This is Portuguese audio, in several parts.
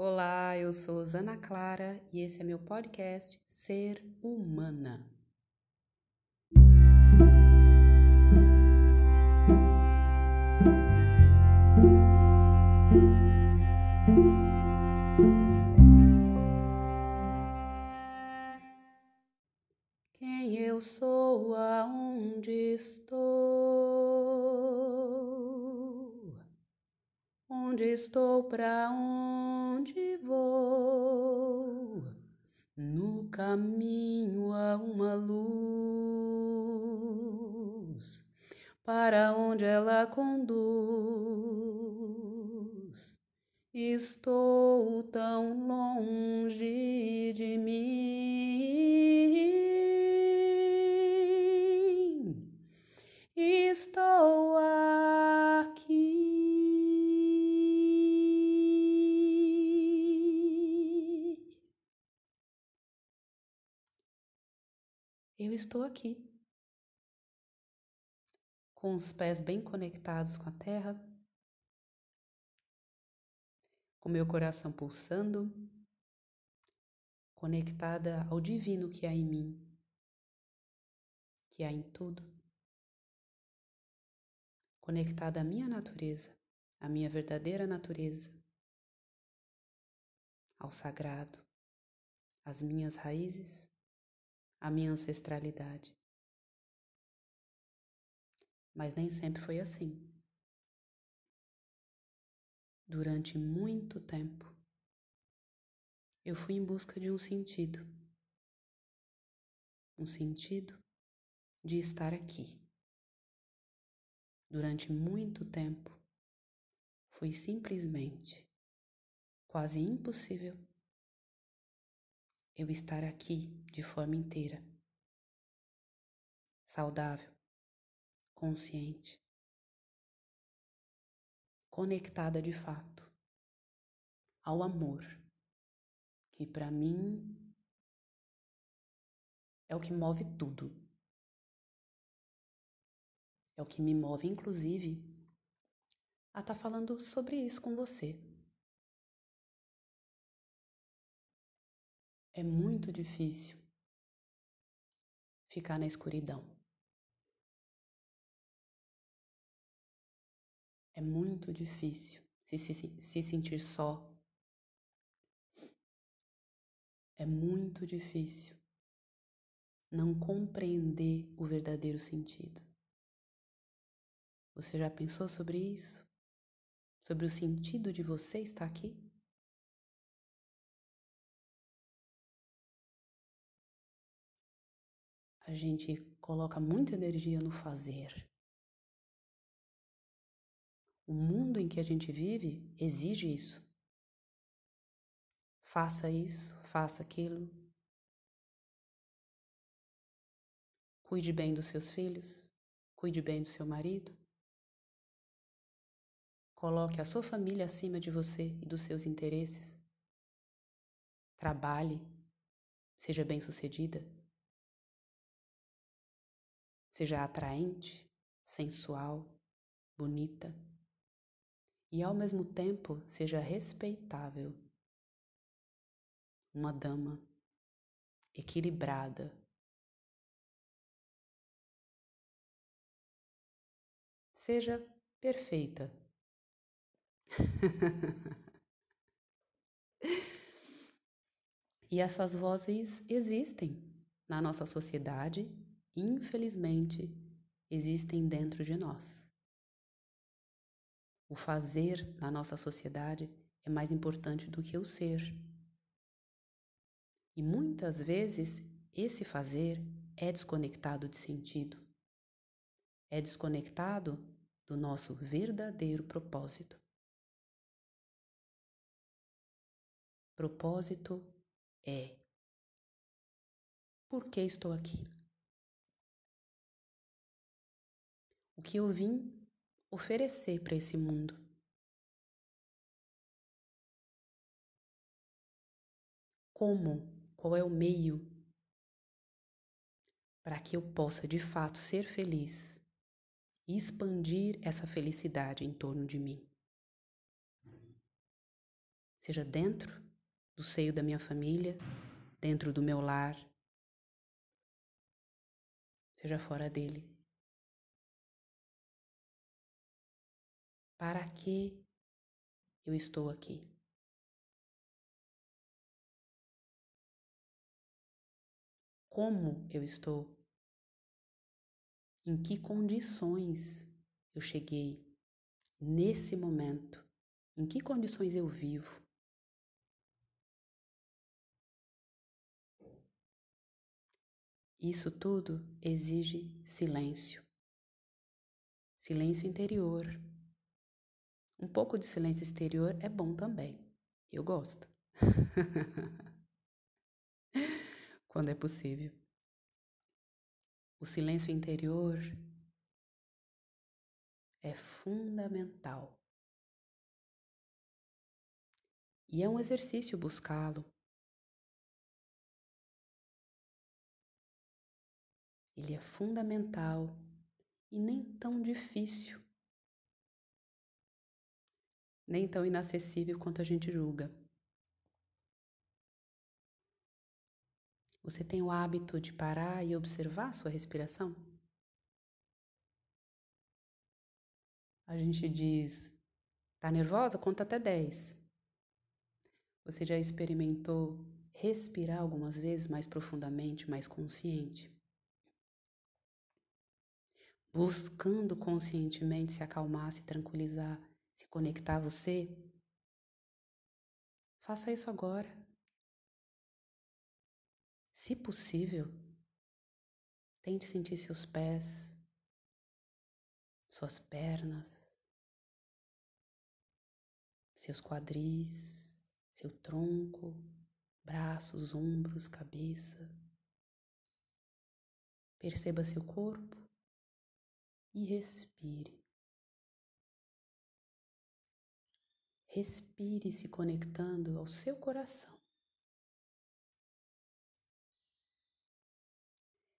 Olá, eu sou Ana Clara e esse é meu podcast Ser Humana. Quem eu sou, aonde estou? Onde estou, para onde caminho há uma luz, para onde ela conduz? Estou tão longe de mim. Estou aqui. Eu estou aqui, com os pés bem conectados com a terra, com meu coração pulsando, conectada ao divino que há em mim, que há em tudo. Conectada à minha natureza, à minha verdadeira natureza, ao sagrado, às minhas raízes, à minha ancestralidade. Mas nem sempre foi assim. Durante muito tempo, eu fui em busca de um sentido. Um sentido de estar aqui durante muito tempo, foi simplesmente quase impossível eu estar aqui de forma inteira, saudável, consciente, conectada de fato ao amor, que para mim é o que move tudo. É o que me move, inclusive, a estar tá falando sobre isso com você. É muito difícil ficar na escuridão. É muito difícil se, se, se sentir só. É muito difícil não compreender o verdadeiro sentido. Você já pensou sobre isso? Sobre o sentido de você estar aqui? A gente coloca muita energia no fazer. O mundo em que a gente vive exige isso. Faça isso, faça aquilo. Cuide bem dos seus filhos, cuide bem do seu marido, Coloque a sua família acima de você e dos seus interesses. Trabalhe, seja bem-sucedida. Seja atraente, sensual, bonita. E ao mesmo tempo seja respeitável. Uma dama equilibrada. Seja perfeita e essas vozes existem na nossa sociedade, infelizmente, existem dentro de nós. O fazer na nossa sociedade é mais importante do que o ser. E muitas vezes esse fazer é desconectado de sentido, é desconectado do nosso verdadeiro propósito. Propósito é: por que estou aqui? O que eu vim oferecer para esse mundo? Como? Qual é o meio para que eu possa de fato ser feliz e expandir essa felicidade em torno de mim? seja dentro do seio da minha família, dentro do meu lar, seja fora dele. Para que eu estou aqui? Como eu estou? Em que condições eu cheguei nesse momento? Em que condições eu vivo? Isso tudo exige silêncio. Silêncio interior. Um pouco de silêncio exterior é bom também. Eu gosto. Quando é possível. O silêncio interior é fundamental. E é um exercício buscá-lo. Ele é fundamental e nem tão difícil, nem tão inacessível quanto a gente julga. Você tem o hábito de parar e observar a sua respiração? A gente diz, tá nervosa? Conta até 10. Você já experimentou respirar algumas vezes mais profundamente, mais consciente? Buscando conscientemente se acalmar, se tranquilizar, se conectar a você? Faça isso agora. Se possível, tente sentir seus pés, suas pernas, seus quadris seu tronco, braços, ombros, cabeça. Perceba seu corpo e respire. Respire se conectando ao seu coração.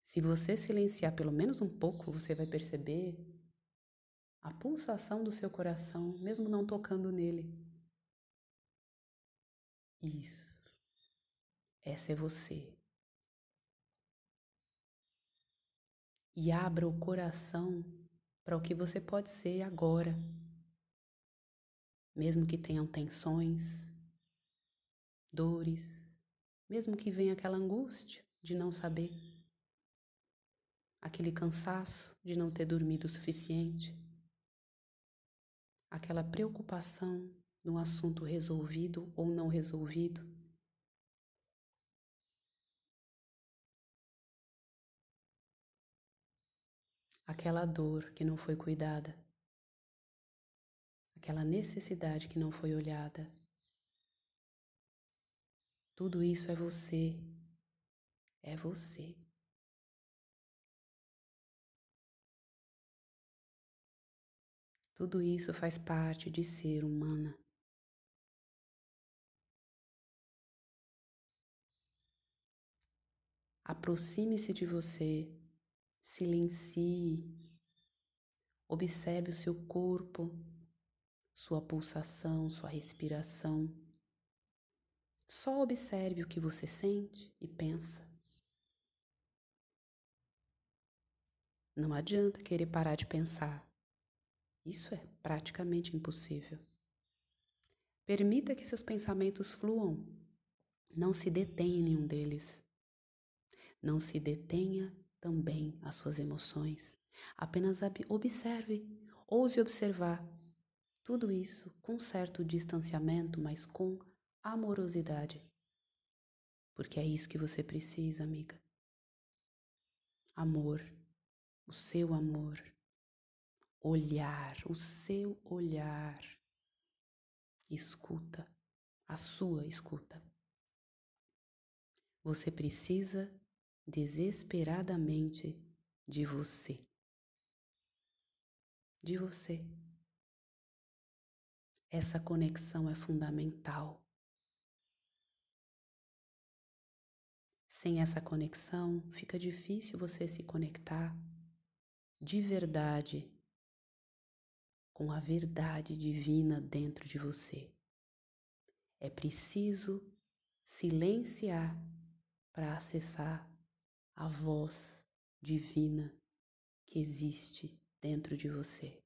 Se você silenciar pelo menos um pouco, você vai perceber a pulsação do seu coração, mesmo não tocando nele. Isso. Essa é você. E abra o coração para o que você pode ser agora. Mesmo que tenham tensões, dores, mesmo que venha aquela angústia de não saber, aquele cansaço de não ter dormido o suficiente, aquela preocupação no assunto resolvido ou não resolvido. Aquela dor que não foi cuidada, aquela necessidade que não foi olhada. Tudo isso é você, é você. Tudo isso faz parte de ser humana. Aproxime-se de você, silencie, observe o seu corpo, sua pulsação, sua respiração. Só observe o que você sente e pensa. Não adianta querer parar de pensar. Isso é praticamente impossível. Permita que seus pensamentos fluam. Não se detenha em nenhum deles. Não se detenha também as suas emoções. Apenas observe, ouse observar. Tudo isso com certo distanciamento, mas com amorosidade. Porque é isso que você precisa, amiga. Amor, o seu amor. Olhar, o seu olhar. Escuta, a sua escuta. Você precisa desesperadamente de você. De você. Essa conexão é fundamental. Sem essa conexão, fica difícil você se conectar de verdade com a verdade divina dentro de você. É preciso silenciar para acessar a voz divina que existe dentro de você.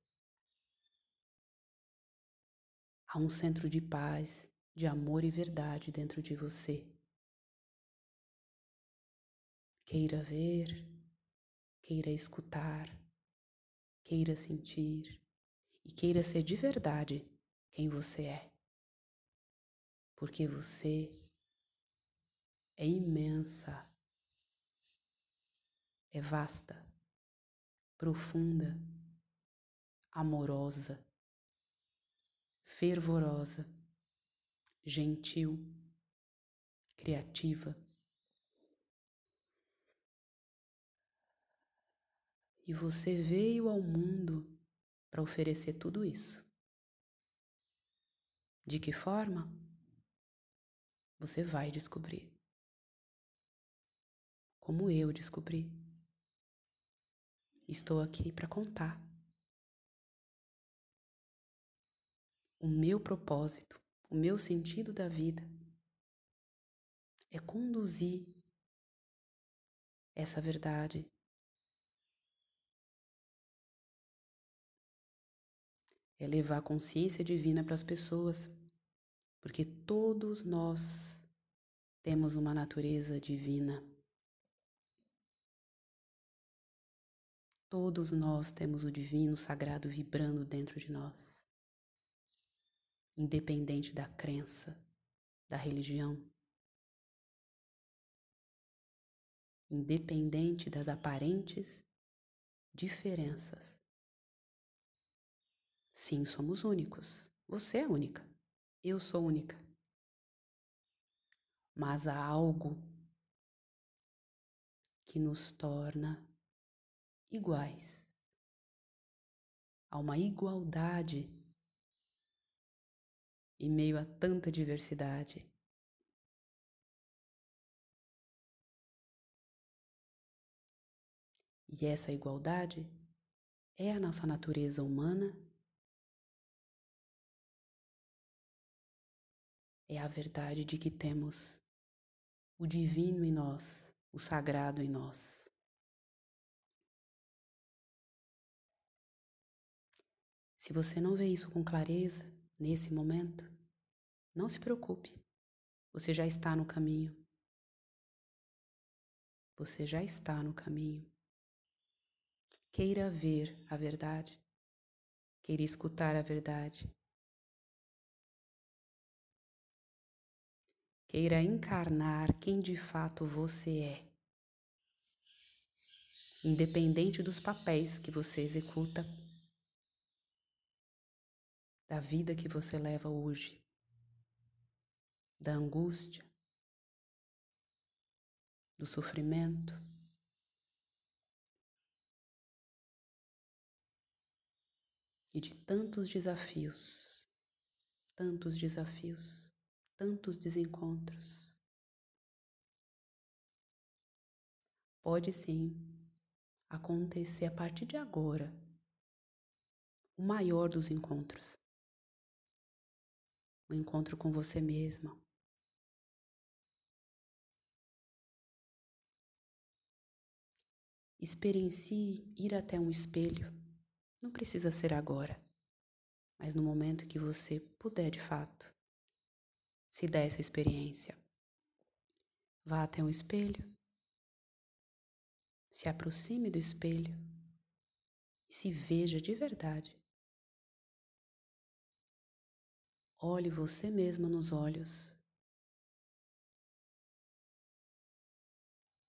Há um centro de paz, de amor e verdade dentro de você. Queira ver, queira escutar, queira sentir e queira ser de verdade quem você é. Porque você é imensa, é vasta, profunda, amorosa, fervorosa, gentil, criativa. E você veio ao mundo para oferecer tudo isso. De que forma? Você vai descobrir. Como eu descobri. Estou aqui para contar. O meu propósito, o meu sentido da vida é conduzir essa verdade é levar a consciência divina para as pessoas, porque todos nós temos uma natureza divina. Todos nós temos o divino sagrado vibrando dentro de nós, independente da crença, da religião, independente das aparentes diferenças. Sim, somos únicos. Você é única. Eu sou única. Mas há algo que nos torna iguais. Há uma igualdade em meio a tanta diversidade. E essa igualdade é a nossa natureza humana é a verdade de que temos o divino em nós, o sagrado em nós. Se você não vê isso com clareza nesse momento, não se preocupe, você já está no caminho. Você já está no caminho. Queira ver a verdade, queira escutar a verdade, queira encarnar quem de fato você é. Independente dos papéis que você executa, da vida que você leva hoje, da angústia, do sofrimento. E de tantos desafios, tantos desafios tantos desencontros. Pode sim acontecer a partir de agora o maior dos encontros. O encontro com você mesma. Experiencie ir até um espelho. Não precisa ser agora, mas no momento que você puder de fato se dá essa experiência. Vá até um espelho, se aproxime do espelho e se veja de verdade. Olhe você mesma nos olhos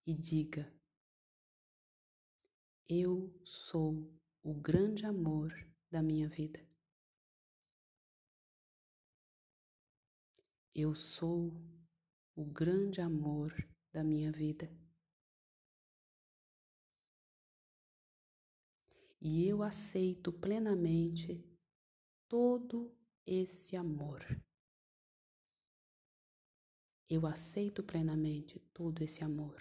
e diga: Eu sou o grande amor da minha vida. Eu sou o grande amor da minha vida. E eu aceito plenamente todo esse amor. Eu aceito plenamente todo esse amor.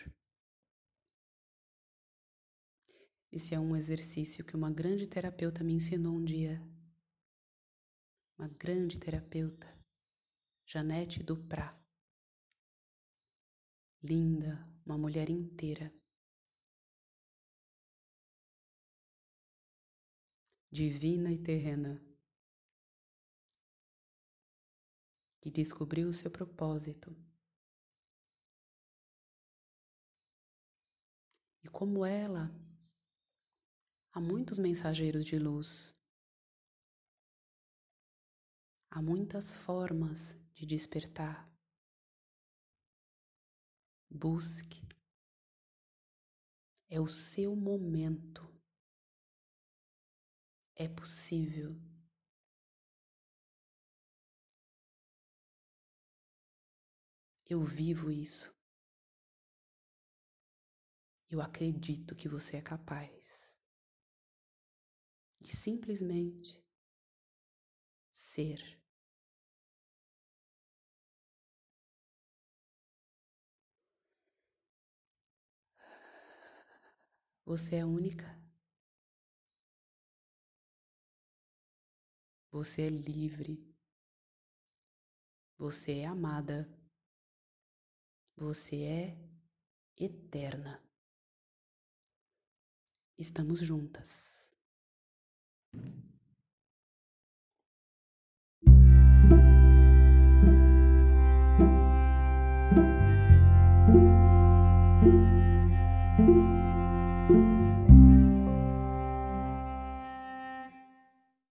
Esse é um exercício que uma grande terapeuta me ensinou um dia. Uma grande terapeuta Janete Duprá. Linda, uma mulher inteira. Divina e terrena. Que descobriu o seu propósito. E como ela, há muitos mensageiros de luz Há muitas formas de despertar. Busque. É o seu momento. É possível. Eu vivo isso. Eu acredito que você é capaz de simplesmente ser. Você é única. Você é livre. Você é amada. Você é eterna. Estamos juntas.